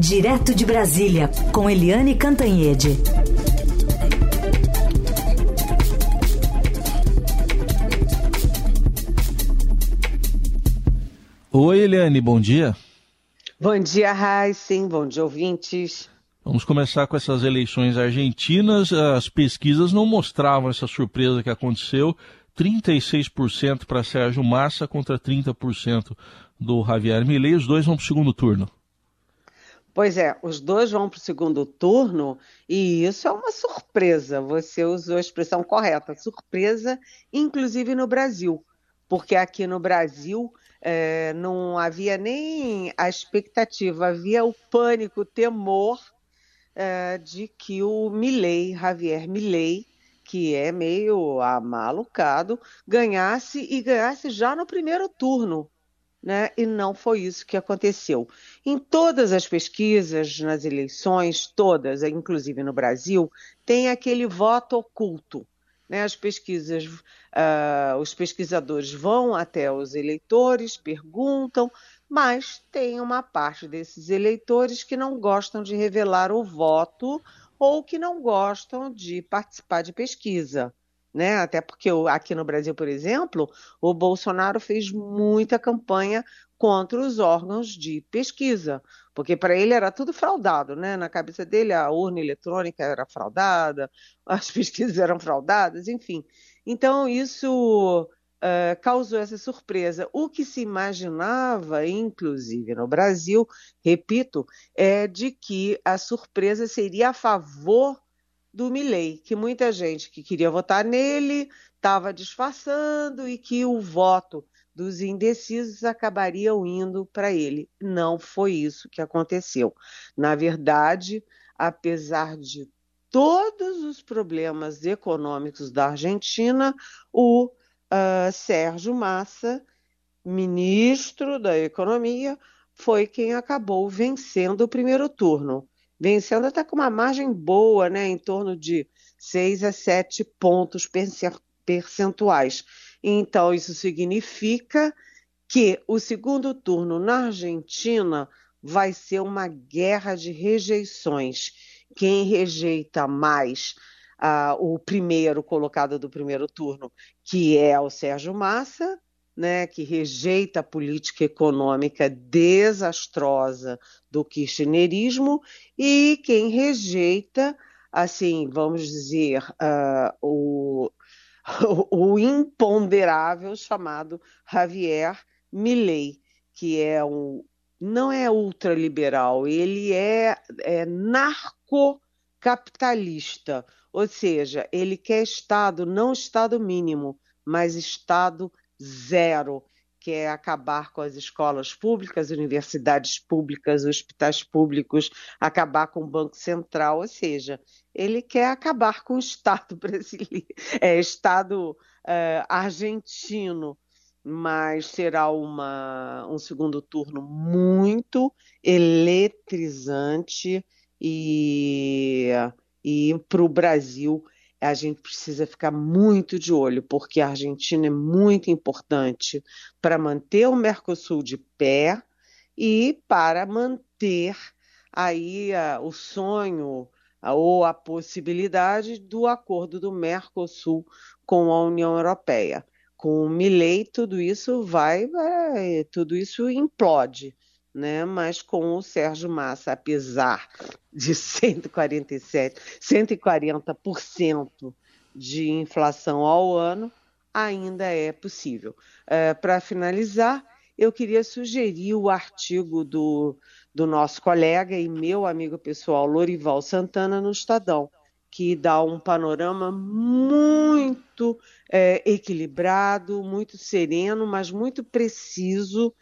Direto de Brasília, com Eliane Cantanhede. Oi, Eliane, bom dia. Bom dia, Heisen, bom dia, ouvintes. Vamos começar com essas eleições argentinas. As pesquisas não mostravam essa surpresa que aconteceu. 36% para Sérgio Massa contra 30% do Javier Milei. Os dois vão para o segundo turno. Pois é, os dois vão para o segundo turno e isso é uma surpresa. Você usou a expressão correta, surpresa, inclusive no Brasil, porque aqui no Brasil é, não havia nem a expectativa, havia o pânico, o temor é, de que o Milley, Javier Milley, que é meio amalucado, ganhasse e ganhasse já no primeiro turno. Né? E não foi isso que aconteceu. Em todas as pesquisas, nas eleições, todas, inclusive no Brasil, tem aquele voto oculto. Né? As pesquisas, uh, os pesquisadores vão até os eleitores, perguntam, mas tem uma parte desses eleitores que não gostam de revelar o voto ou que não gostam de participar de pesquisa. Né? Até porque aqui no Brasil, por exemplo, o Bolsonaro fez muita campanha contra os órgãos de pesquisa, porque para ele era tudo fraudado, né? Na cabeça dele a urna eletrônica era fraudada, as pesquisas eram fraudadas, enfim. Então isso uh, causou essa surpresa. O que se imaginava, inclusive no Brasil, repito, é de que a surpresa seria a favor do Milley, que muita gente que queria votar nele estava disfarçando e que o voto dos indecisos acabariam indo para ele. Não foi isso que aconteceu. Na verdade, apesar de todos os problemas econômicos da Argentina, o uh, Sérgio Massa, ministro da Economia, foi quem acabou vencendo o primeiro turno. Vencendo até com uma margem boa, né, em torno de 6 a 7 pontos percentuais. Então, isso significa que o segundo turno na Argentina vai ser uma guerra de rejeições. Quem rejeita mais uh, o primeiro colocado do primeiro turno, que é o Sérgio Massa, né, que rejeita a política econômica desastrosa do kirchnerismo, e quem rejeita, assim, vamos dizer, uh, o, o, imponderável chamado Javier Milei, que é um não é ultraliberal, ele é, é narcocapitalista, ou seja, ele quer Estado, não Estado mínimo, mas Estado zero, que é acabar com as escolas públicas, universidades públicas, hospitais públicos, acabar com o Banco Central, ou seja, ele quer acabar com o Estado brasileiro, é, Estado é, argentino, mas será uma, um segundo turno muito eletrizante e e para o Brasil, a gente precisa ficar muito de olho, porque a Argentina é muito importante para manter o Mercosul de pé e para manter aí uh, o sonho uh, ou a possibilidade do acordo do Mercosul com a União Europeia. Com o Milei, tudo isso vai, vai tudo isso implode né? Mas com o Sérgio Massa, apesar de 147, 140% de inflação ao ano, ainda é possível. É, Para finalizar, eu queria sugerir o artigo do, do nosso colega e meu amigo pessoal Lorival Santana no Estadão, que dá um panorama muito é, equilibrado, muito sereno, mas muito preciso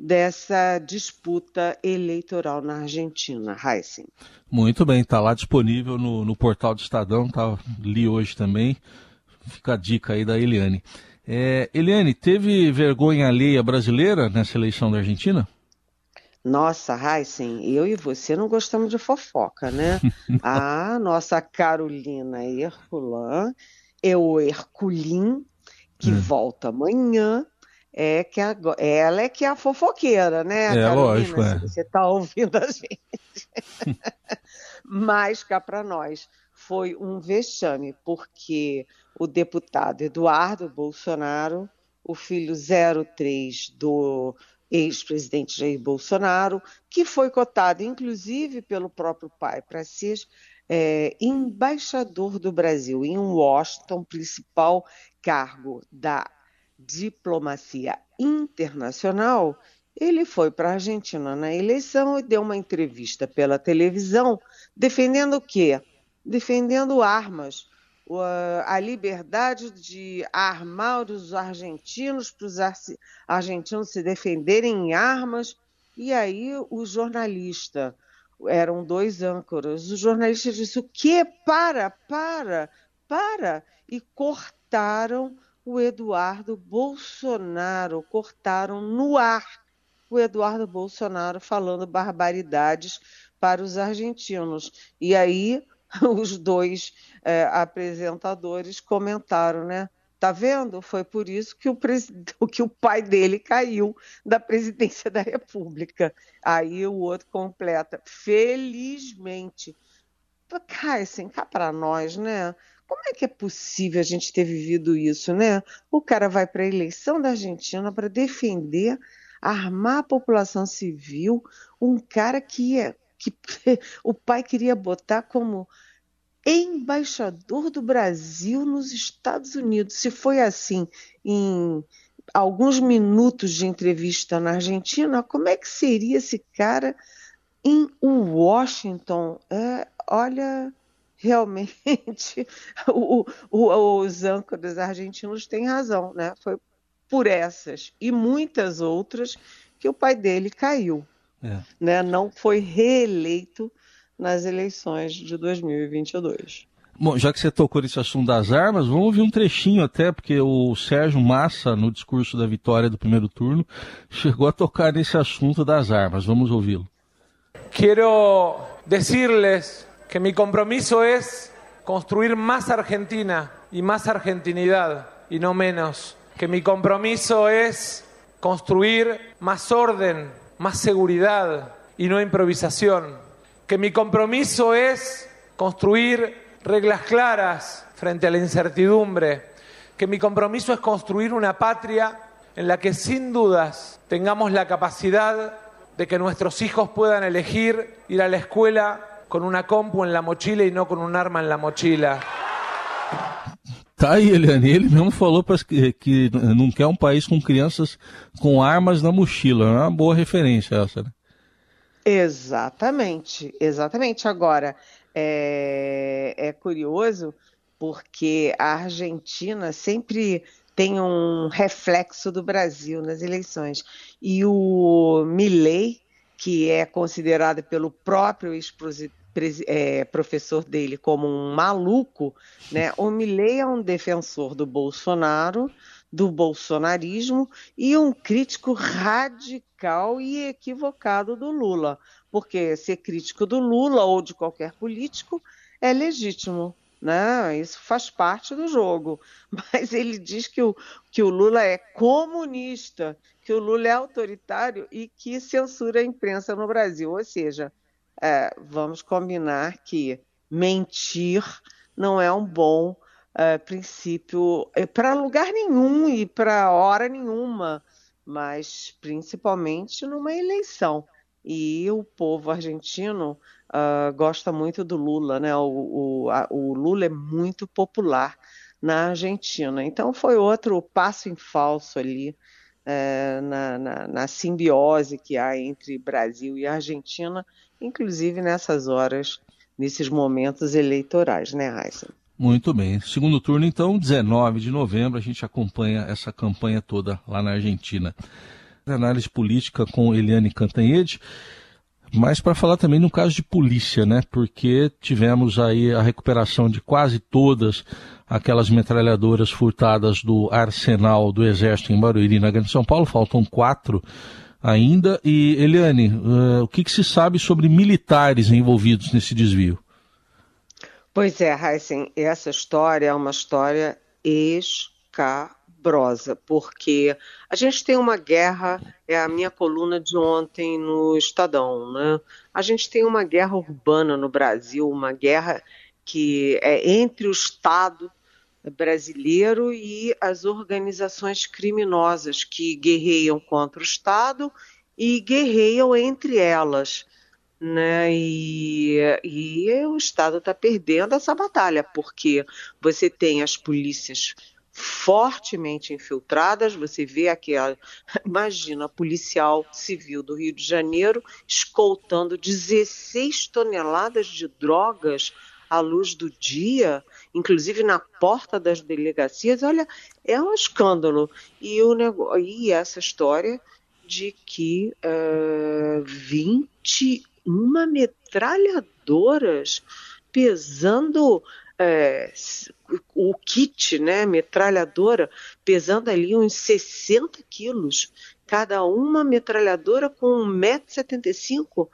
dessa disputa eleitoral na Argentina, Heisen. Muito bem, está lá disponível no, no, portal do Estadão, tá, li hoje também. Fica a dica aí da Eliane. É, Eliane, teve vergonha alheia brasileira nessa eleição da Argentina? Nossa, Heisen, eu e você não gostamos de fofoca, né? a nossa Carolina Herculã é o Herculin, que hum. volta amanhã é que agora, ela é que é a fofoqueira, né? É, Carolina, lógico, é. você está ouvindo a gente. Mas cá para nós foi um vexame, porque o deputado Eduardo Bolsonaro, o filho 03 do ex-presidente Jair Bolsonaro, que foi cotado inclusive pelo próprio pai para ser é, embaixador do Brasil em Washington, principal cargo da diplomacia internacional, ele foi para a Argentina na eleição e deu uma entrevista pela televisão defendendo o quê? Defendendo armas, a liberdade de armar os argentinos, para os argentinos se defenderem em armas. E aí o jornalista, eram dois âncoras, o jornalista disse: o quê? Para, para, para! E cortaram o Eduardo Bolsonaro, cortaram no ar o Eduardo Bolsonaro falando barbaridades para os argentinos. E aí os dois é, apresentadores comentaram, né? Tá vendo? Foi por isso que o, que o pai dele caiu da presidência da República. Aí o outro completa. Felizmente. Cai assim, cá para nós, né? Como é que é possível a gente ter vivido isso, né? O cara vai para a eleição da Argentina para defender, armar a população civil, um cara que, é, que o pai queria botar como embaixador do Brasil nos Estados Unidos. Se foi assim em alguns minutos de entrevista na Argentina, como é que seria esse cara em Washington? É, olha, realmente o, o, os âncoras argentinos têm razão, né? Foi por essas e muitas outras que o pai dele caiu. É. Né? Não foi reeleito nas eleições de 2022. Bom, já que você tocou nesse assunto das armas, vamos ouvir um trechinho até, porque o Sérgio Massa, no discurso da vitória do primeiro turno, chegou a tocar nesse assunto das armas. Vamos ouvi-lo. Quero dizer-lhes que mi compromiso es construir más Argentina y más argentinidad y no menos. Que mi compromiso es construir más orden, más seguridad y no improvisación. Que mi compromiso es construir reglas claras frente a la incertidumbre. Que mi compromiso es construir una patria en la que sin dudas tengamos la capacidad de que nuestros hijos puedan elegir ir a la escuela com uma compu na mochila e não com um arma na mochila. Tá aí, Eliane. Ele mesmo falou pra, que, que não quer um país com crianças com armas na mochila. É uma boa referência essa, né? Exatamente, exatamente. Agora, é, é curioso porque a Argentina sempre tem um reflexo do Brasil nas eleições. E o Milley, que é considerado pelo próprio é, professor dele como um maluco, né? O Milley é um defensor do Bolsonaro, do bolsonarismo e um crítico radical e equivocado do Lula, porque ser crítico do Lula ou de qualquer político é legítimo, né? Isso faz parte do jogo. Mas ele diz que o, que o Lula é comunista, que o Lula é autoritário e que censura a imprensa no Brasil. Ou seja, é, vamos combinar que mentir não é um bom é, princípio é, para lugar nenhum e para hora nenhuma, mas principalmente numa eleição. E o povo argentino uh, gosta muito do Lula, né? O, o, a, o Lula é muito popular na Argentina. Então foi outro passo em falso ali é, na, na, na, simbiose que há entre Brasil e Argentina, inclusive nessas horas, nesses momentos eleitorais, né, Raíssa? Muito bem. Segundo turno, então, 19 de novembro, a gente acompanha essa campanha toda lá na Argentina. Análise política com Eliane Cantanhede, mas para falar também no caso de polícia, né? Porque tivemos aí a recuperação de quase todas aquelas metralhadoras furtadas do arsenal do Exército em Barueri, na Grande São Paulo, faltam quatro ainda. E, Eliane, uh, o que, que, se sabe sobre militares envolvidos nesse desvio? Pois é, Heisen, essa história é uma história escabrosa porque a gente tem uma guerra, é a minha coluna de ontem no Estadão, né? A gente tem uma guerra urbana no Brasil, uma guerra que é entre o Estado brasileiro e as organizações criminosas que guerreiam contra o Estado e guerreiam entre elas. Né? E, e o Estado está perdendo essa batalha, porque você tem as polícias fortemente infiltradas. Você vê aquela, imagina, policial civil do Rio de Janeiro escoltando 16 toneladas de drogas à luz do dia, inclusive na porta das delegacias. Olha, é um escândalo. E, o e essa história de que uh, 21 metralhadoras pesando o kit, né, metralhadora, pesando ali uns 60 quilos, cada uma metralhadora com 1,75m.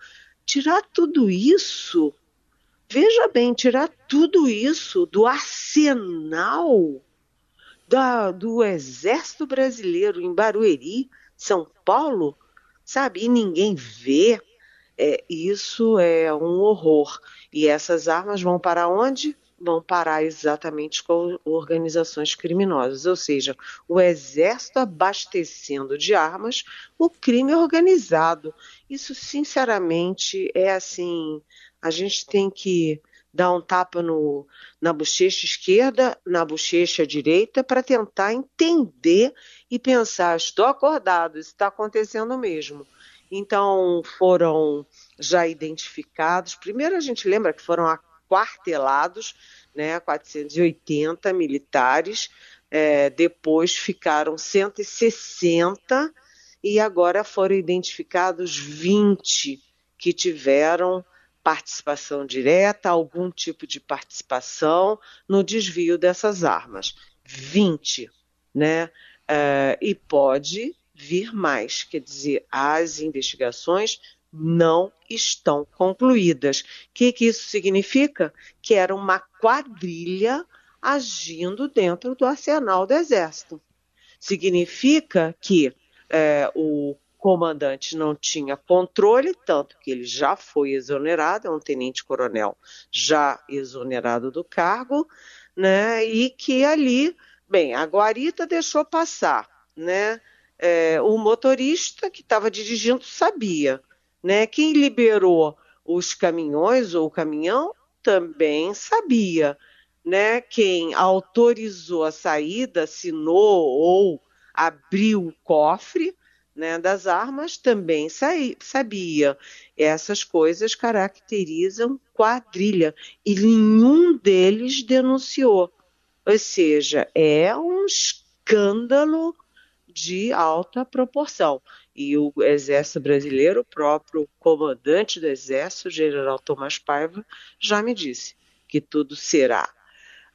Tirar tudo isso, veja bem, tirar tudo isso do arsenal da, do Exército Brasileiro em Barueri, São Paulo, sabe? E ninguém vê. É, isso é um horror. E essas armas vão para onde? vão parar exatamente com organizações criminosas, ou seja, o exército abastecendo de armas o crime organizado. Isso, sinceramente, é assim: a gente tem que dar um tapa no, na bochecha esquerda, na bochecha direita, para tentar entender e pensar: estou acordado, isso está acontecendo mesmo. Então, foram já identificados. Primeiro, a gente lembra que foram quartelados, né, 480 militares, é, depois ficaram 160 e agora foram identificados 20 que tiveram participação direta, algum tipo de participação no desvio dessas armas. 20, né? É, e pode vir mais, quer dizer, as investigações não estão concluídas. O que, que isso significa? Que era uma quadrilha agindo dentro do arsenal do Exército. Significa que é, o comandante não tinha controle, tanto que ele já foi exonerado, é um tenente-coronel já exonerado do cargo, né? E que ali, bem, a guarita deixou passar, né? É, o motorista que estava dirigindo sabia, né? Quem liberou os caminhões ou o caminhão também sabia. Né? Quem autorizou a saída, assinou ou abriu o cofre né, das armas também sabia. Essas coisas caracterizam quadrilha e nenhum deles denunciou. Ou seja, é um escândalo de alta proporção. E o Exército Brasileiro, o próprio comandante do Exército, general Tomás Paiva, já me disse que tudo será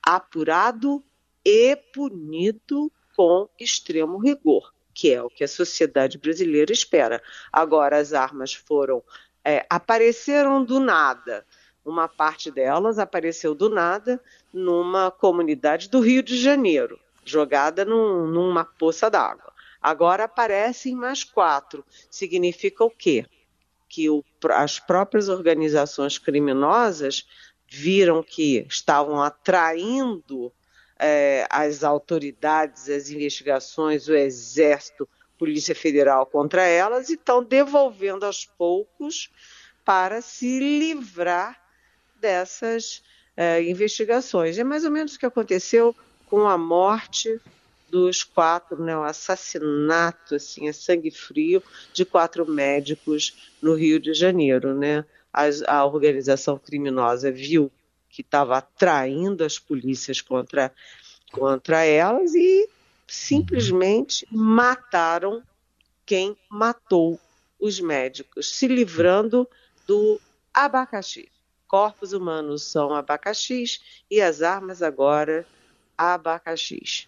apurado e punido com extremo rigor, que é o que a sociedade brasileira espera. Agora, as armas foram. É, apareceram do nada. Uma parte delas apareceu do nada numa comunidade do Rio de Janeiro, jogada num, numa poça d'água. Agora aparecem mais quatro. Significa o quê? Que o, as próprias organizações criminosas viram que estavam atraindo é, as autoridades, as investigações, o Exército, Polícia Federal contra elas e estão devolvendo aos poucos para se livrar dessas é, investigações. É mais ou menos o que aconteceu com a morte dos quatro, né, o assassinato, assim, é sangue frio, de quatro médicos no Rio de Janeiro, né? A, a organização criminosa viu que estava atraindo as polícias contra, contra elas e simplesmente mataram quem matou os médicos, se livrando do abacaxi. Corpos humanos são abacaxis e as armas agora abacaxis.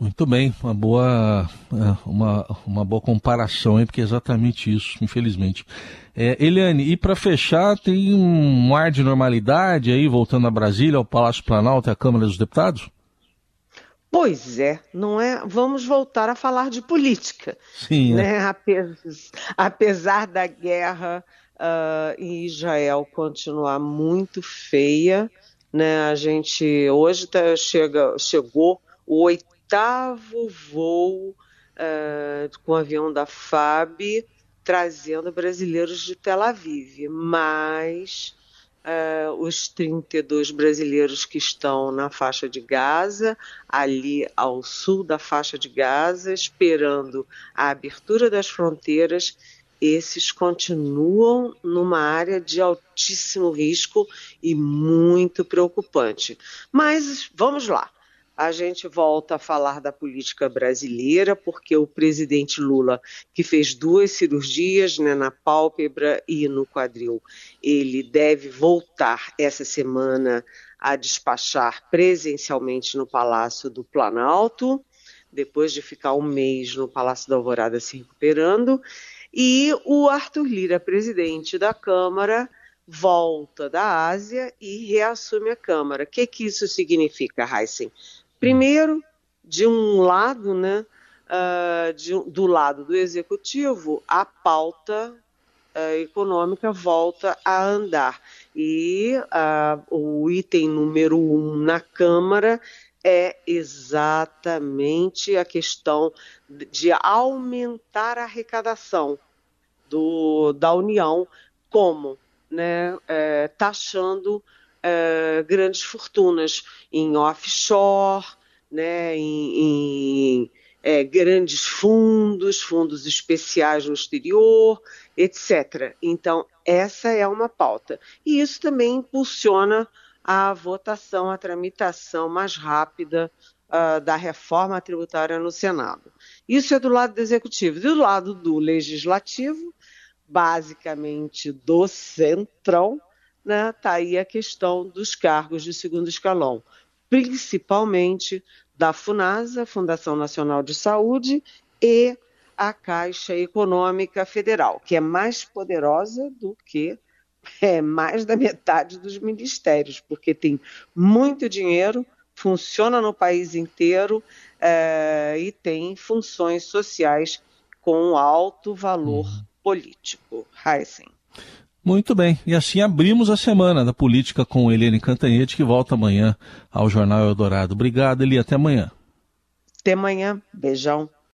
Muito bem, uma boa, é, uma, uma boa comparação, hein, porque é exatamente isso, infelizmente. É, Eliane, e para fechar, tem um ar de normalidade aí, voltando a Brasília, ao Palácio Planalto e à Câmara dos Deputados? Pois é, não é? Vamos voltar a falar de política. Sim. Né? É. Apesar, da guerra uh, em Israel continuar muito feia, né? A gente hoje tá, chega, chegou o oitavo voo uh, com o avião da FAB trazendo brasileiros de Tel Aviv, mas uh, os 32 brasileiros que estão na faixa de Gaza, ali ao sul da faixa de Gaza, esperando a abertura das fronteiras, esses continuam numa área de altíssimo risco e muito preocupante. Mas vamos lá a gente volta a falar da política brasileira, porque o presidente Lula, que fez duas cirurgias né, na pálpebra e no quadril, ele deve voltar essa semana a despachar presencialmente no Palácio do Planalto, depois de ficar um mês no Palácio da Alvorada se recuperando. E o Arthur Lira, presidente da Câmara, volta da Ásia e reassume a Câmara. O que, que isso significa, Heisen? Primeiro, de um lado, né, uh, de, do lado do executivo, a pauta uh, econômica volta a andar. E uh, o item número um na Câmara é exatamente a questão de aumentar a arrecadação do, da União, como né, é, taxando grandes fortunas em offshore, né, em, em é, grandes fundos, fundos especiais no exterior, etc. Então, essa é uma pauta. E isso também impulsiona a votação, a tramitação mais rápida uh, da reforma tributária no Senado. Isso é do lado do executivo. Do lado do legislativo, basicamente do centrão, né, tá aí a questão dos cargos de segundo escalão, principalmente da FUNASA, Fundação Nacional de Saúde, e a Caixa Econômica Federal, que é mais poderosa do que é, mais da metade dos ministérios, porque tem muito dinheiro, funciona no país inteiro é, e tem funções sociais com alto valor uhum. político. Heisen. Muito bem, e assim abrimos a semana da política com Helene Cantanhete, que volta amanhã ao Jornal Eldorado. Obrigado, Eli, até amanhã. Até amanhã, beijão.